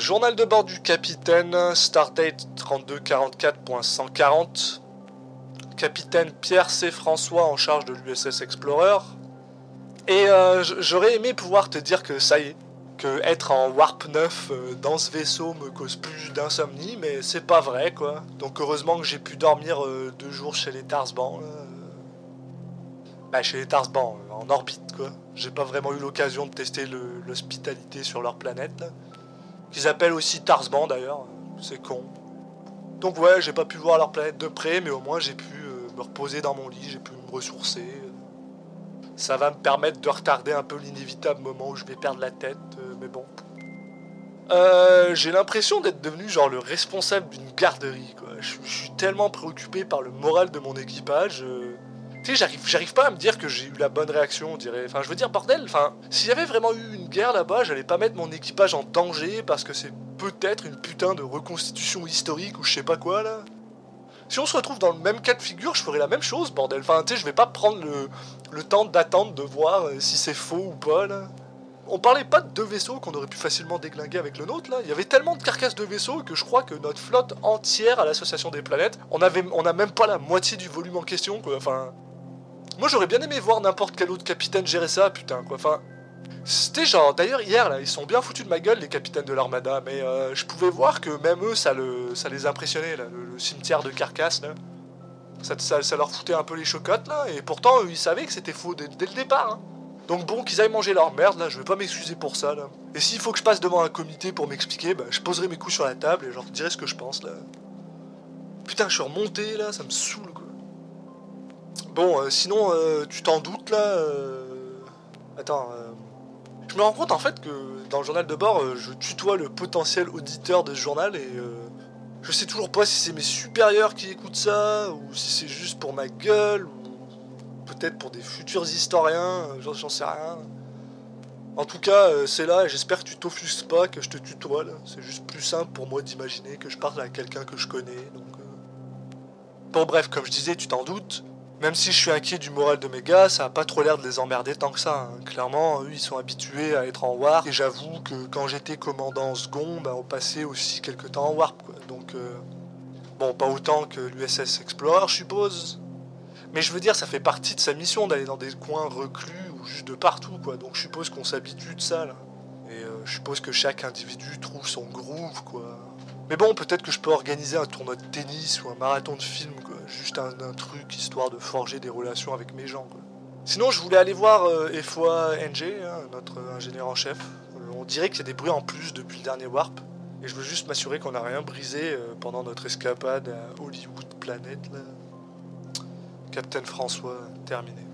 Journal de bord du capitaine, Stardate 3244.140. Capitaine Pierre C. François en charge de l'USS Explorer. Et euh, j'aurais aimé pouvoir te dire que ça y est, que être en Warp 9 euh, dans ce vaisseau me cause plus d'insomnie, mais c'est pas vrai quoi. Donc heureusement que j'ai pu dormir euh, deux jours chez les Tarsban. là. Bah chez les Tarsban, euh, en orbite quoi. J'ai pas vraiment eu l'occasion de tester l'hospitalité sur leur planète. Qu'ils appellent aussi Tarsban d'ailleurs, c'est con. Donc ouais, j'ai pas pu voir leur planète de près, mais au moins j'ai pu euh, me reposer dans mon lit, j'ai pu me ressourcer. Ça va me permettre de retarder un peu l'inévitable moment où je vais perdre la tête, euh, mais bon. Euh, j'ai l'impression d'être devenu genre le responsable d'une garderie, quoi. Je, je suis tellement préoccupé par le moral de mon équipage. euh, Tu sais, j'arrive, j'arrive pas à me dire que j'ai eu la bonne réaction, on dirait. Enfin, je veux dire, bordel, enfin, s'il y avait vraiment eu une guerre là-bas, j'allais pas mettre mon équipage en danger parce que c'est peut-être une putain de reconstitution historique ou je sais pas quoi, là. Si on se retrouve dans le même cas de figure, je ferais la même chose, bordel. Enfin, tu sais, je vais pas prendre le, le temps d'attendre de voir euh, si c'est faux ou pas, là. On parlait pas de deux vaisseaux qu'on aurait pu facilement déglinguer avec le nôtre, là. Il y avait tellement de carcasses de vaisseaux que je crois que notre flotte entière à l'Association des Planètes, on avait, on a même pas la moitié du volume en question, quoi. Enfin, moi j'aurais bien aimé voir n'importe quel autre capitaine gérer ça, putain, quoi. Enfin, c'était genre, d'ailleurs hier, là, ils sont bien foutus de ma gueule, les capitaines de l'armada, mais euh, je pouvais voir que même eux, ça, le, ça les impressionnait, là, le, cimetière de carcasses, là. Ça, ça, leur foutait un peu les chocottes, là, et pourtant, eux, ils savaient que c'était faux dès, dès le départ, hein. Donc bon, qu'ils aillent manger leur merde, là, je vais pas m'excuser pour ça, là. Et s'il faut que je passe devant un comité pour m'expliquer, bah, je poserai mes coups sur la table et je leur dirai ce que je pense, là. Putain, je suis remonté, là, ça me saoule, quoi. Bon, euh, sinon, euh, tu t'en doutes, là euh, Attends, je me rends compte, en fait, que dans le journal de bord, je tutoie le potentiel auditeur de ce journal et... je sais toujours pas si c'est mes supérieurs qui écoutent ça, ou si c'est juste pour ma gueule, ou peut-être pour des futurs historiens, j'en sais rien. En tout cas, c'est là, et j'espère que tu t'offusques pas, que je te tutoie là. C'est juste plus simple pour moi d'imaginer que je parle à quelqu'un que je connais, donc... Bon bref, comme je disais, tu t'en doutes. Même si je suis inquiet du moral de mes gars, ça a pas trop l'air de les emmerder tant que ça. hein. Clairement, eux, ils sont habitués à être en warp. Et j'avoue que quand j'étais commandant second, bah, on passait aussi quelques temps en warp. Donc, euh, bon, pas autant que l'USS Explorer, je suppose. Mais je veux dire, ça fait partie de sa mission d'aller dans des coins reclus ou juste de partout, quoi. Donc je suppose qu'on s'habitue de ça, là. Et euh, je suppose que chaque individu trouve son groove, quoi. Mais bon, peut-être que je peux organiser un tournoi de tennis ou un marathon de film, quoi. Juste un, truc histoire de forger des relations avec mes gens, quoi. Sinon, je voulais aller voir euh, NG, hein, notre ingénieur en chef. Euh, on dirait qu'il y a des bruits en plus depuis le dernier warp. Et je veux juste m'assurer qu'on n'a rien brisé euh, pendant notre escapade à Hollywood Planet, là. Captain François, terminé.